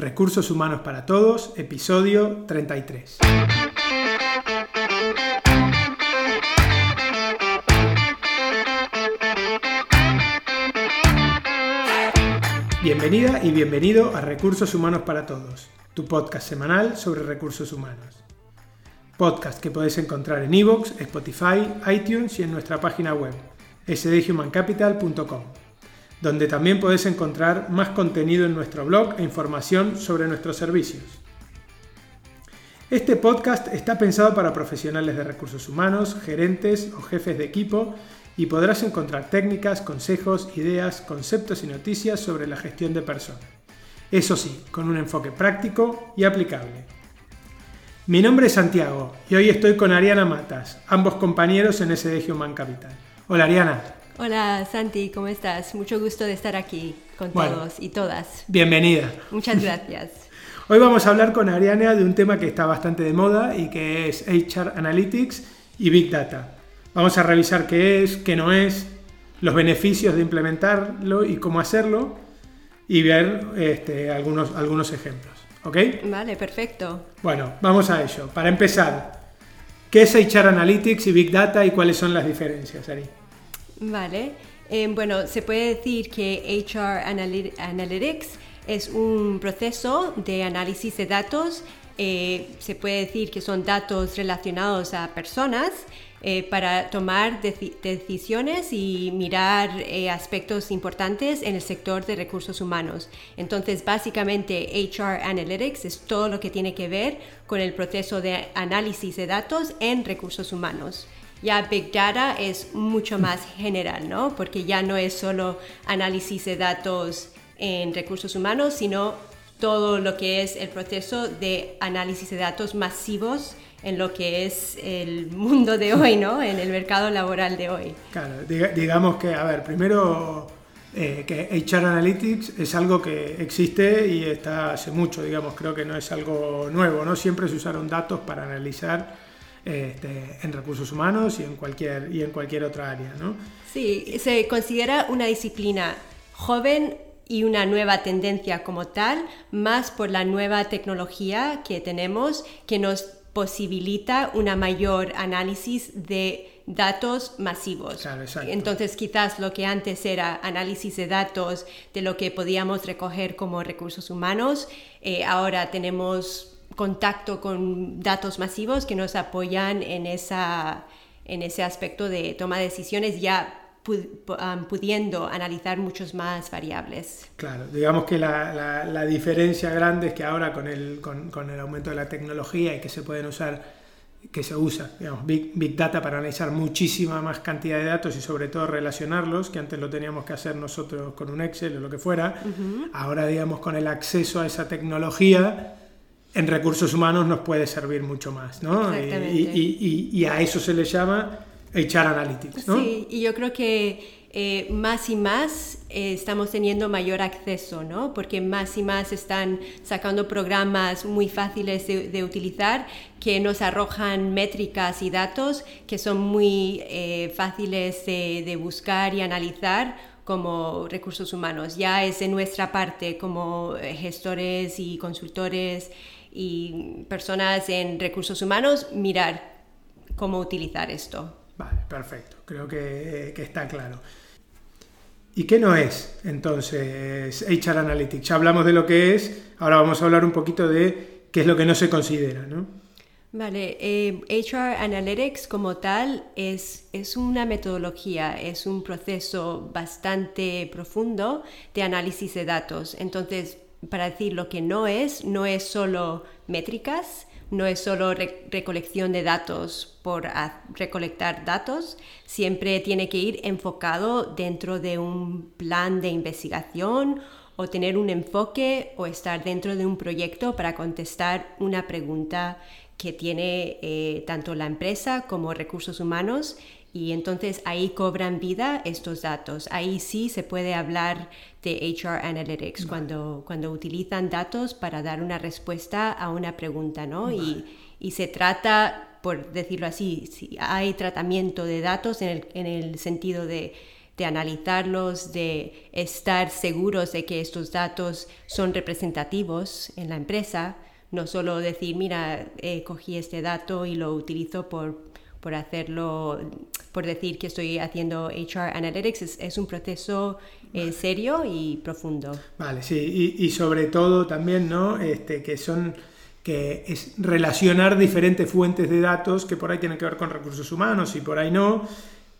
Recursos Humanos para Todos, episodio 33. Bienvenida y bienvenido a Recursos Humanos para Todos, tu podcast semanal sobre recursos humanos. Podcast que podéis encontrar en iVoox, Spotify, iTunes y en nuestra página web sdhumancapital.com, donde también podéis encontrar más contenido en nuestro blog e información sobre nuestros servicios. Este podcast está pensado para profesionales de recursos humanos, gerentes o jefes de equipo y podrás encontrar técnicas, consejos, ideas, conceptos y noticias sobre la gestión de personas. Eso sí, con un enfoque práctico y aplicable. Mi nombre es Santiago y hoy estoy con Ariana Matas, ambos compañeros en SD Human Capital. Hola Ariana. Hola Santi, ¿cómo estás? Mucho gusto de estar aquí con todos y todas. Bienvenida. Muchas gracias. Hoy vamos a hablar con Ariana de un tema que está bastante de moda y que es HR Analytics y Big Data. Vamos a revisar qué es, qué no es, los beneficios de implementarlo y cómo hacerlo y ver este, algunos, algunos ejemplos. ¿Ok? Vale, perfecto. Bueno, vamos a ello. Para empezar, ¿qué es HR Analytics y Big Data y cuáles son las diferencias, Ari? Vale. Eh, bueno, se puede decir que HR Analytics es un proceso de análisis de datos. Eh, se puede decir que son datos relacionados a personas eh, para tomar decisiones y mirar aspectos importantes en el sector de recursos humanos. Entonces, básicamente, HR Analytics es todo lo que tiene que ver con el proceso de análisis de datos en recursos humanos. Ya Big Data es mucho más general, ¿no? Porque ya no es solo análisis de datos en recursos humanos, sino todo lo que es el proceso de análisis de datos masivos en lo que es el mundo de hoy, ¿no? En el mercado laboral de hoy. Claro, digamos que, a ver, primero eh, que HR Analytics es algo que existe y está hace mucho, digamos, creo que no es algo nuevo, ¿no? Siempre se usaron datos para analizar este, en recursos humanos y en cualquier, y en cualquier otra área, ¿no? Sí, se considera una disciplina joven y una nueva tendencia como tal, más por la nueva tecnología que tenemos que nos posibilita una mayor análisis de datos masivos. Entonces, quizás lo que antes era análisis de datos de lo que podíamos recoger como recursos humanos, eh, ahora tenemos contacto con datos masivos que nos apoyan en, esa, en ese aspecto de toma de decisiones ya pudiendo analizar muchos más variables. Claro, digamos que la, la, diferencia grande es que ahora con el, con, con, el aumento de la tecnología y que se pueden usar, que se usa, digamos, big, big, Data para analizar muchísima más cantidad de datos y sobre todo relacionarlos, que antes lo teníamos que hacer nosotros con un Excel o lo que fuera, ahora digamos con el acceso a esa tecnología en recursos humanos nos puede servir mucho más, ¿no? Y, y, y, a eso se le llama HR Analytics, ¿no? Sí, y yo creo que eh, más y más eh, estamos teniendo mayor acceso, ¿no? Porque más y más están sacando programas muy fáciles de, utilizar que nos arrojan métricas y datos que son muy eh, fáciles de, de buscar y analizar como recursos humanos. Ya es de nuestra parte como gestores y consultores y personas en recursos humanos mirar cómo utilizar esto. Vale, perfecto. Creo que, está claro. ¿Y qué no es entonces HR Analytics? Ya hablamos de lo que es, ahora vamos a hablar un poquito de qué es lo que no se considera, ¿no? Vale, HR eh, Analytics como tal es, es una metodología, es un proceso bastante profundo de análisis de datos. Entonces, para decir lo que no es, no es solo métricas, no es solo recolección de datos por recolectar datos, siempre tiene que ir enfocado dentro de un plan de investigación o tener un enfoque o estar dentro de un proyecto para contestar una pregunta que tiene eh, tanto la empresa como recursos humanos y entonces ahí cobran vida estos datos. Ahí sí se puede hablar de HR Analytics cuando, cuando utilizan datos para dar una respuesta a una pregunta, ¿no? Y, y, se trata, por decirlo así, si hay tratamiento de datos en el, en el sentido de de analizarlos, de estar seguros de que estos datos son representativos en la empresa, no solo decir, mira, cogí este dato y lo utilizo por, por hacerlo, por decir que estoy haciendo HR Analytics, es, un proceso eh, serio y profundo. Vale, sí, y, sobre todo también, ¿no? Este, que son que es relacionar diferentes fuentes de datos que por ahí tienen que ver con recursos humanos y por ahí no,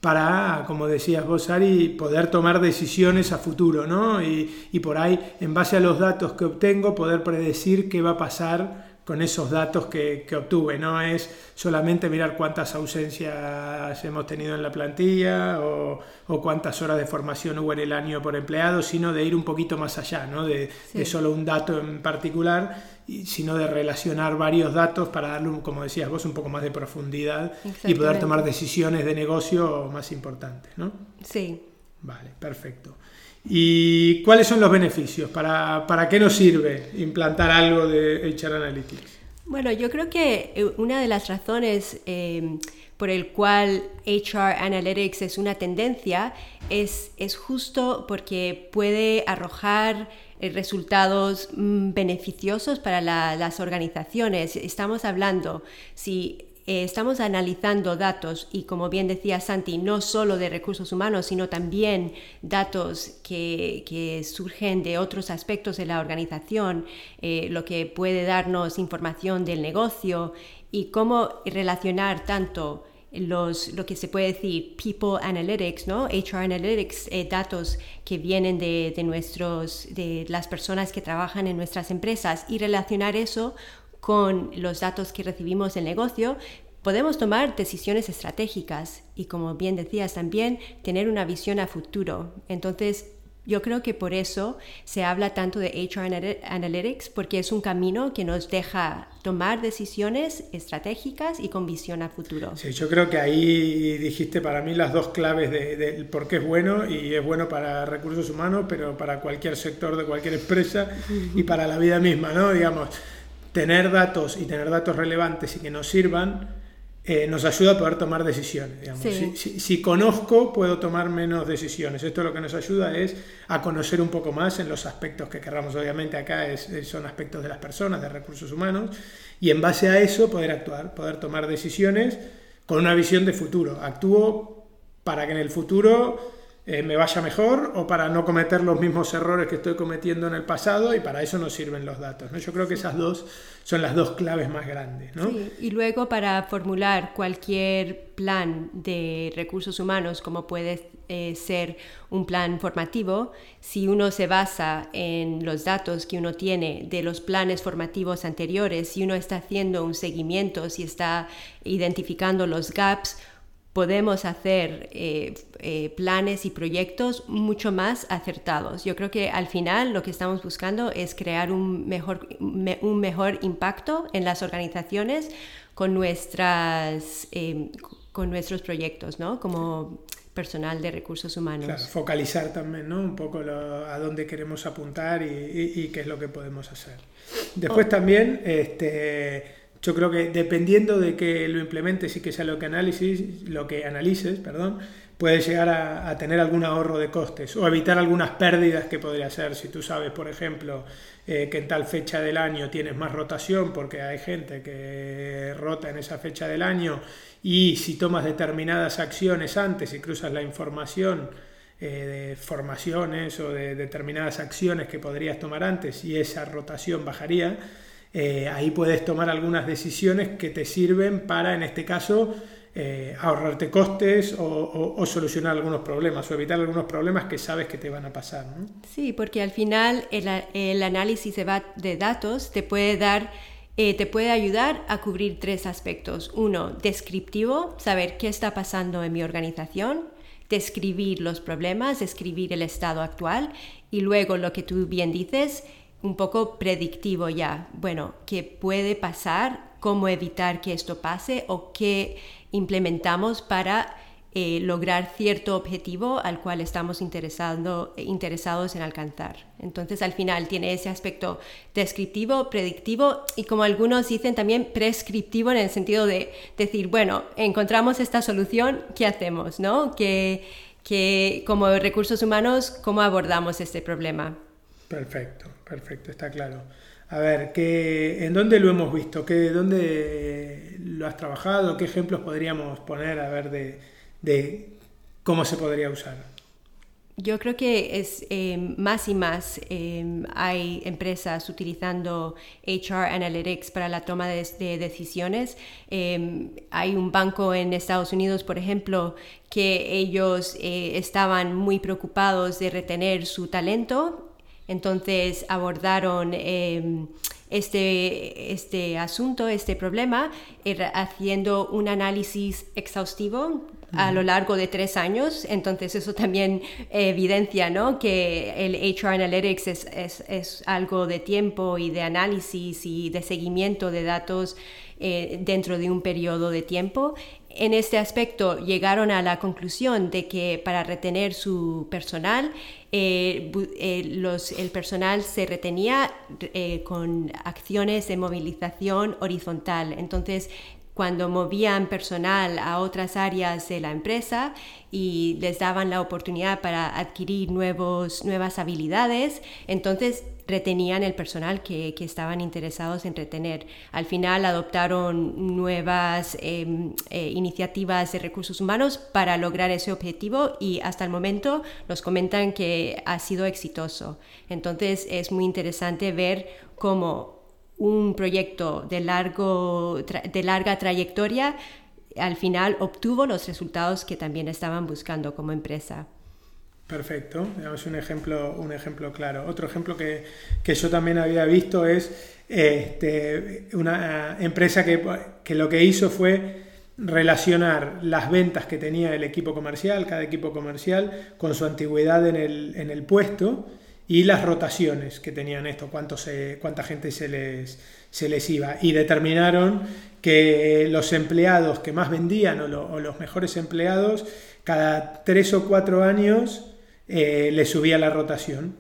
para, como decías vos, Ari, poder tomar decisiones a futuro, ¿no? Y, y por ahí, en base a los datos que obtengo, poder predecir qué va a pasar con esos datos que, obtuve. No es solamente mirar cuántas ausencias hemos tenido en la plantilla o, cuántas horas de formación hubo en el año por empleado, sino de ir un poquito más allá, ¿no? de, solo un dato en particular, sino de relacionar varios datos para darle, como decías vos, un poco más de profundidad y poder tomar decisiones de negocio más importantes. ¿no? Sí. Vale, perfecto. ¿Y cuáles son los beneficios? ¿Para, ¿Para qué nos sirve implantar algo de HR Analytics? Bueno, yo creo que eh, una de las razones eh, por el cual HR Analytics es una tendencia es, es justo porque puede arrojar eh, resultados mm, beneficiosos para las organizaciones. Estamos hablando, si eh, estamos analizando datos y como bien decía Santi, no solo de recursos humanos, sino también datos que, surgen de otros aspectos de la organización, eh, lo que puede darnos información del negocio y cómo relacionar tanto los, lo que se puede decir People Analytics, ¿no? HR Analytics, eh, datos que vienen de, de, nuestros, de las personas que trabajan en nuestras empresas y relacionar eso con los datos que recibimos del negocio, podemos tomar decisiones estratégicas y, como bien decías también, tener una visión a futuro. Entonces, yo creo que por eso se habla tanto de HR Analytics, porque es un camino que nos deja tomar decisiones estratégicas y con visión a futuro. Sí, yo creo que ahí dijiste para mí las dos claves de, por qué es bueno y es bueno para recursos humanos, pero para cualquier sector de cualquier empresa y para la vida misma, ¿no? Digamos, tener datos y tener datos relevantes y que nos sirvan eh, nos ayuda a poder tomar decisiones. Si, conozco, puedo tomar menos decisiones. Esto lo que nos ayuda es a conocer un poco más en los aspectos que querramos. Obviamente acá son aspectos de las personas, de recursos humanos, y en base a eso poder actuar, poder tomar decisiones con una visión de futuro. Actúo para que en el futuro eh, me vaya mejor o para no cometer los mismos errores que estoy cometiendo en el pasado y para eso nos sirven los datos. ¿no? Yo creo que esas dos son las dos claves más grandes. ¿no? Y luego para formular cualquier plan de recursos humanos, como puede eh, ser un plan formativo, si uno se basa en los datos que uno tiene de los planes formativos anteriores, si uno está haciendo un seguimiento, si está identificando los gaps, podemos hacer eh, eh, planes y proyectos mucho más acertados. Yo creo que al final lo que estamos buscando es crear un mejor, un mejor impacto en las organizaciones con, nuestras, em, con nuestros proyectos, ¿no? Como personal de recursos humanos. Claro, focalizar también, ¿no? Un poco a dónde queremos apuntar y, qué es lo que podemos hacer. Después oh. también, este yo creo que dependiendo de que lo implementes y que sea lo que análisis, lo que analices, perdón, puedes llegar a, tener algún ahorro de costes o evitar algunas pérdidas que podría ser. Si tú sabes, por ejemplo, eh, que en tal fecha del año tienes más rotación porque hay gente que rota en esa fecha del año y si tomas determinadas acciones antes y cruzas la información eh, de formaciones o de determinadas acciones que podrías tomar antes y esa rotación bajaría, eh, ahí puedes tomar algunas decisiones que te sirven para, en este caso, eh, ahorrarte costes o, solucionar algunos problemas o evitar algunos problemas que sabes que te van a pasar. Sí, porque al final el, análisis de, datos te puede dar... Eh, te puede ayudar a cubrir tres aspectos. Uno, descriptivo, saber qué está pasando en mi organización, describir los problemas, describir el estado actual y luego lo que tú bien dices, un poco predictivo ya. Bueno, ¿qué puede pasar? ¿Cómo evitar que esto pase? ¿O qué implementamos para eh, lograr cierto objetivo al cual estamos interesados en alcanzar. Entonces al final tiene ese aspecto descriptivo, predictivo y como algunos dicen también prescriptivo en el sentido de decir, bueno, encontramos esta solución, ¿qué hacemos? ¿no? ¿Qué, que como recursos humanos, ¿cómo abordamos este problema? Perfecto, perfecto, está claro. A ver, ¿qué, ¿en dónde lo hemos visto? ¿Qué, ¿Dónde lo has trabajado? ¿Qué ejemplos podríamos poner a ver de, de cómo se podría usar? Yo creo que es eh, más y más eh, hay empresas utilizando HR Analytics para la toma de, decisiones. Eh, hay un banco en Estados Unidos, por ejemplo, que ellos estaban muy preocupados de retener su talento, entonces abordaron este, este asunto, este problema, haciendo un análisis exhaustivo a lo largo de tres años. Entonces eso también evidencia ¿no? que el HR Analytics es, es, es, algo de tiempo y de análisis y de seguimiento de datos eh, dentro de un periodo de tiempo. En este aspecto llegaron a la conclusión de que para retener su personal, eh, eh, el personal se retenía con acciones de movilización horizontal. Entonces, cuando movían personal a otras áreas de la empresa y les daban la oportunidad para adquirir nuevos, nuevas habilidades, entonces retenían el personal que, que estaban interesados en retener. Al final adoptaron nuevas em, eh, iniciativas de recursos humanos para lograr ese objetivo y hasta el momento nos comentan que ha sido exitoso. Entonces es muy interesante ver cómo un proyecto de, largo, de larga trayectoria, al final obtuvo los resultados que también estaban buscando como empresa. Perfecto, es un ejemplo, un ejemplo claro. Otro ejemplo que, que yo también había visto es este, una empresa que, que, lo que hizo fue relacionar las ventas que tenía el equipo comercial, cada equipo comercial, con su antigüedad en el, en el puesto y las rotaciones que tenían esto, cuánto se, cuánta gente se les, se les iba. Y determinaron que los empleados que más vendían o, los mejores empleados, cada tres o cuatro años eh, les subía la rotación.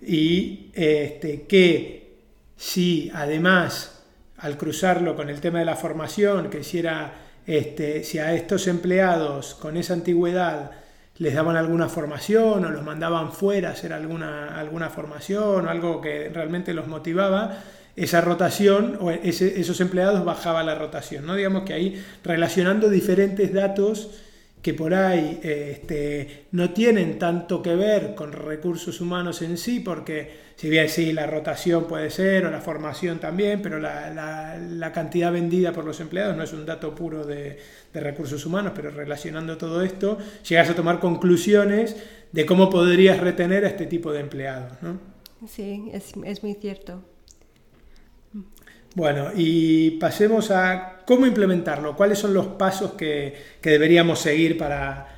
Y este, que si además, al cruzarlo con el tema de la formación, que si, este, si a estos empleados con esa antigüedad les daban alguna formación o los mandaban fuera a hacer alguna, alguna formación o algo que realmente los motivaba, esa rotación o esos empleados bajaba la rotación. ¿no? Digamos que ahí relacionando diferentes datos que por ahí este, no tienen tanto que ver con recursos humanos en sí, porque si bien sí, la rotación puede ser, o la formación también, pero la, cantidad vendida por los empleados no es un dato puro de, recursos humanos, pero relacionando todo esto, llegas a tomar conclusiones de cómo podrías retener a este tipo de empleados. ¿no? Sí, es, es muy cierto. Bueno, y pasemos a cómo implementarlo, cuáles son los pasos que, deberíamos seguir para,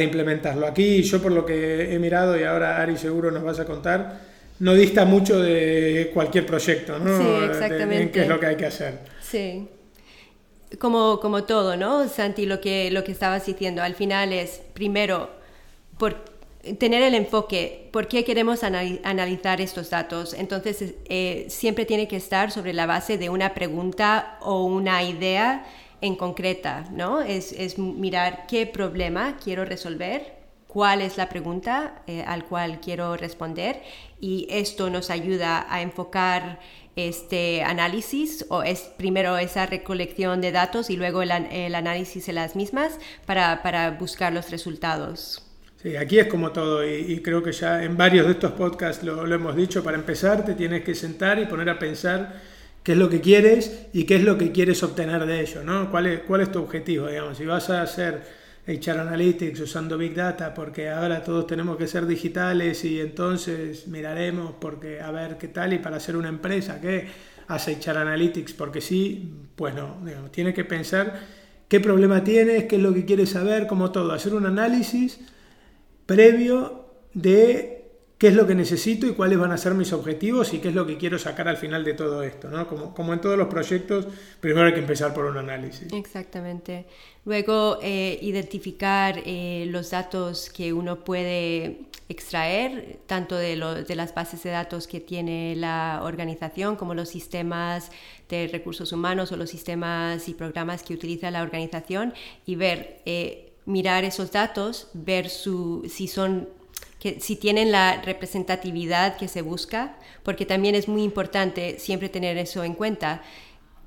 implementarlo. Aquí yo por lo que he mirado y ahora Ari seguro nos vas a contar, no dista mucho de cualquier proyecto, ¿no? Sí, exactamente. qué es lo que hay que hacer. Sí. Como, como todo, ¿no? Santi, lo que, lo que estabas diciendo, al final es, primero, por tener el enfoque, ¿por qué queremos analizar estos datos? Entonces, eh, siempre tiene que estar sobre la base de una pregunta o una idea en concreta, ¿no? Es, mirar qué problema quiero resolver, cuál es la pregunta eh, al cual quiero responder y esto nos ayuda a enfocar este análisis o es primero esa recolección de datos y luego el, análisis de las mismas para, para buscar los resultados. Sí, aquí es como todo y, creo que ya en varios de estos podcasts lo, hemos dicho, para empezar te tienes que sentar y poner a pensar qué es lo que quieres y qué es lo que quieres obtener de ello, ¿no? ¿Cuál es, cuál es tu objetivo, digamos? Si vas a hacer HR Analytics usando Big Data porque ahora todos tenemos que ser digitales y entonces miraremos porque a ver qué tal y para hacer una empresa que hace HR Analytics porque sí, pues no, digamos, tienes que pensar qué problema tienes, qué es lo que quieres saber, como todo, hacer un análisis previo de qué es lo que necesito y cuáles van a ser mis objetivos y qué es lo que quiero sacar al final de todo esto. ¿no? Como, en todos los proyectos, primero hay que empezar por un análisis. Exactamente. Luego, eh, identificar eh, los datos que uno puede extraer, tanto de, de, las bases de datos que tiene la organización como los sistemas de recursos humanos o los sistemas y programas que utiliza la organización y ver... Eh, mirar esos datos, ver su, si son si tienen la representatividad que se busca, porque también es muy importante siempre tener eso en cuenta.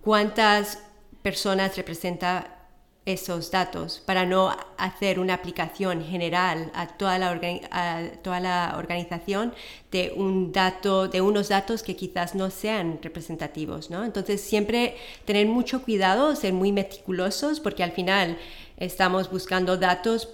¿Cuántas personas representa esos datos para no hacer una aplicación general a toda la, a toda la organización de un dato de unos datos que quizás no sean representativos ¿no? entonces siempre tener mucho cuidado ser muy meticulosos porque al final estamos buscando datos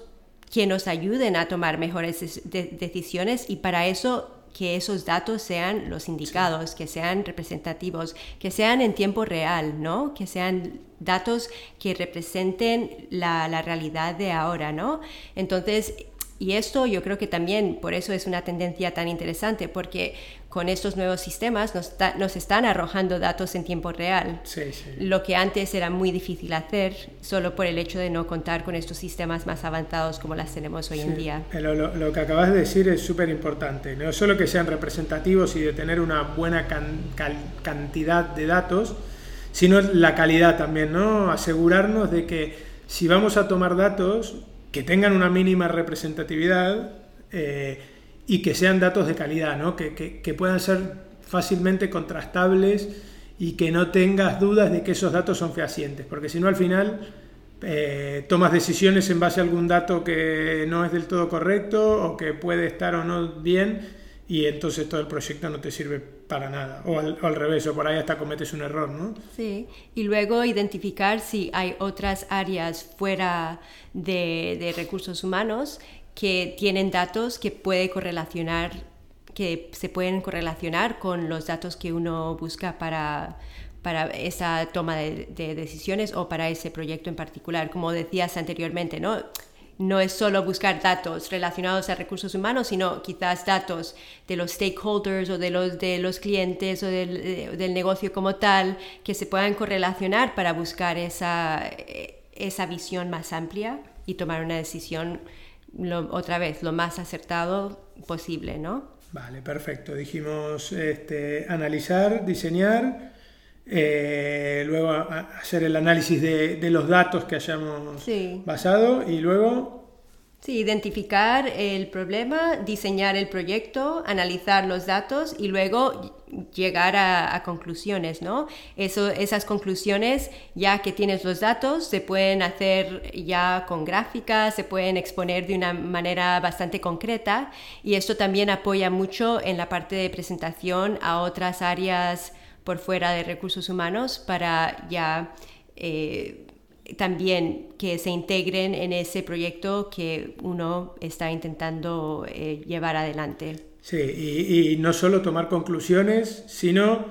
que nos ayuden a tomar mejores decisiones y para eso que esos datos sean los indicados, que sean representativos, que sean en tiempo real, ¿no? Que sean datos que representen la, la realidad de ahora, ¿no? Entonces, y esto yo creo que también por eso es una tendencia tan interesante, porque con estos nuevos sistemas nos, nos están arrojando datos en tiempo real, lo que antes era muy difícil hacer solo por el hecho de no contar con estos sistemas más avanzados como las tenemos hoy en día. Pero lo, que acabas de decir es súper importante, no solo que sean representativos y de tener una buena cantidad de datos, sino la calidad también, ¿no? Asegurarnos de que si vamos a tomar datos, que tengan una mínima representatividad eh, y que sean datos de calidad, ¿no? que, que, puedan ser fácilmente contrastables y que no tengas dudas de que esos datos son fehacientes, porque si no al final eh, tomas decisiones en base a algún dato que no es del todo correcto o que puede estar o no bien y entonces todo el proyecto no te sirve para nada. O al, revés, o por ahí hasta cometes un error, ¿no? Sí, y luego identificar si hay otras áreas fuera de, de recursos humanos que tienen datos que puede correlacionar que se pueden correlacionar con los datos que uno busca para, para esa toma de, de, decisiones o para ese proyecto en particular. Como decías anteriormente, ¿no? No es solo buscar datos relacionados a recursos humanos, sino quizás datos de los stakeholders o de los, de los clientes o del, negocio como tal, que se puedan correlacionar para buscar esa, esa visión más amplia y tomar una decisión, otra vez, lo más acertado posible, ¿no? Vale, perfecto. Dijimos este, analizar, diseñar, eh, luego hacer el análisis de, los datos que hayamos basado y luego... Sí, identificar el problema, diseñar el proyecto, analizar los datos y luego llegar a, conclusiones, ¿no? Eso, esas conclusiones, ya que tienes los datos, se pueden hacer ya con gráficas, se pueden exponer de una manera bastante concreta y esto también apoya mucho en la parte de presentación a otras áreas por fuera de recursos humanos para ya eh, también que se integren en ese proyecto que uno está intentando eh, llevar adelante. Sí, y, no solo tomar conclusiones, sino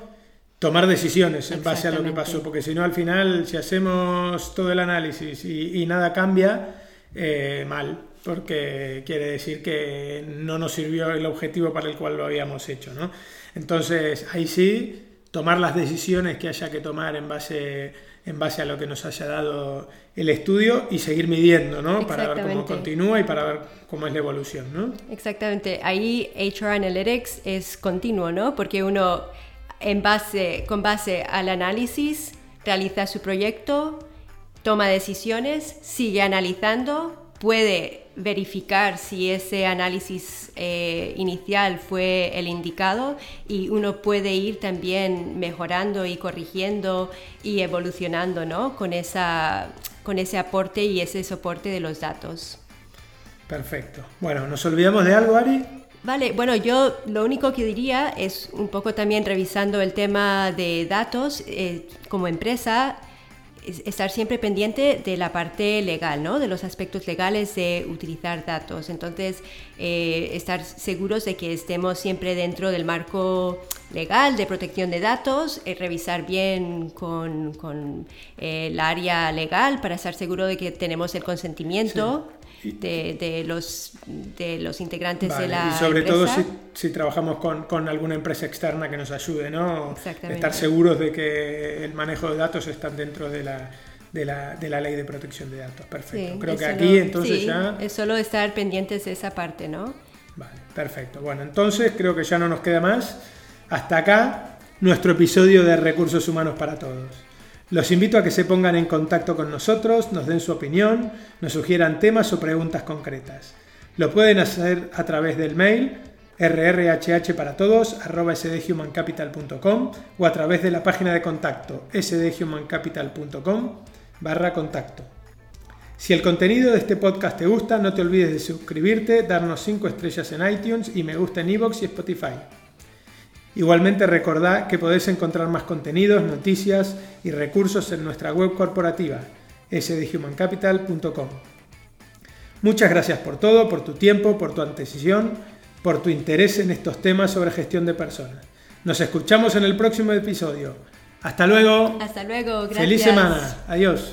tomar decisiones en base a lo que pasó, porque si no al final, si hacemos todo el análisis y, nada cambia, eh, mal, porque quiere decir que no nos sirvió el objetivo para el cual lo habíamos hecho. ¿no? Entonces, ahí sí, tomar las decisiones que haya que tomar en base, en base a lo que nos haya dado el estudio y seguir midiendo, ¿no? Para ver cómo continúa y para ver cómo es la evolución, ¿no? Exactamente. Ahí HR Analytics es continuo, ¿no? Porque uno, en base, con base al análisis, realiza su proyecto, toma decisiones, sigue analizando, puede verificar si ese análisis eh, inicial fue el indicado y uno puede ir también mejorando y corrigiendo y evolucionando ¿no? con, esa, con ese aporte y ese soporte de los datos. Perfecto. Bueno, ¿nos olvidamos de algo, Ari? Vale, bueno, yo lo único que diría es un poco también revisando el tema de datos eh, como empresa, estar siempre pendiente de la parte legal, ¿no? de los aspectos legales de utilizar datos. Entonces, eh, estar seguros de que estemos siempre dentro del marco legal de protección de datos, eh, revisar bien con, con eh, el área legal para estar seguro de que tenemos el consentimiento de, los, de los integrantes de la Y sobre todo si, trabajamos con, con, alguna empresa externa que nos ayude, ¿no? Estar seguros de que el manejo de datos están dentro de la, de la, de la ley de protección de datos. Perfecto. Creo que aquí entonces ya... Es solo estar pendientes de esa parte, ¿no? Vale, perfecto. Bueno, entonces creo que ya no nos queda más. Hasta acá nuestro episodio de Recursos Humanos para Todos. Los invito a que se pongan en contacto con nosotros, nos den su opinión, nos sugieran temas o preguntas concretas. Lo pueden hacer a través del mail rrhhparatodos.sdhumancapital.com o a través de la página de contacto sdhumancapital.com barra contacto. Si el contenido de este podcast te gusta, no te olvides de suscribirte, darnos 5 estrellas en iTunes y me gusta en iVoox y Spotify. Igualmente recordad que podéis encontrar más contenidos, noticias y recursos en nuestra web corporativa sdhumancapital.com. Muchas gracias por todo, por tu tiempo, por tu atención, por tu interés en estos temas sobre gestión de personas. Nos escuchamos en el próximo episodio. Hasta luego. Hasta luego. Gracias. Feliz semana. Adiós.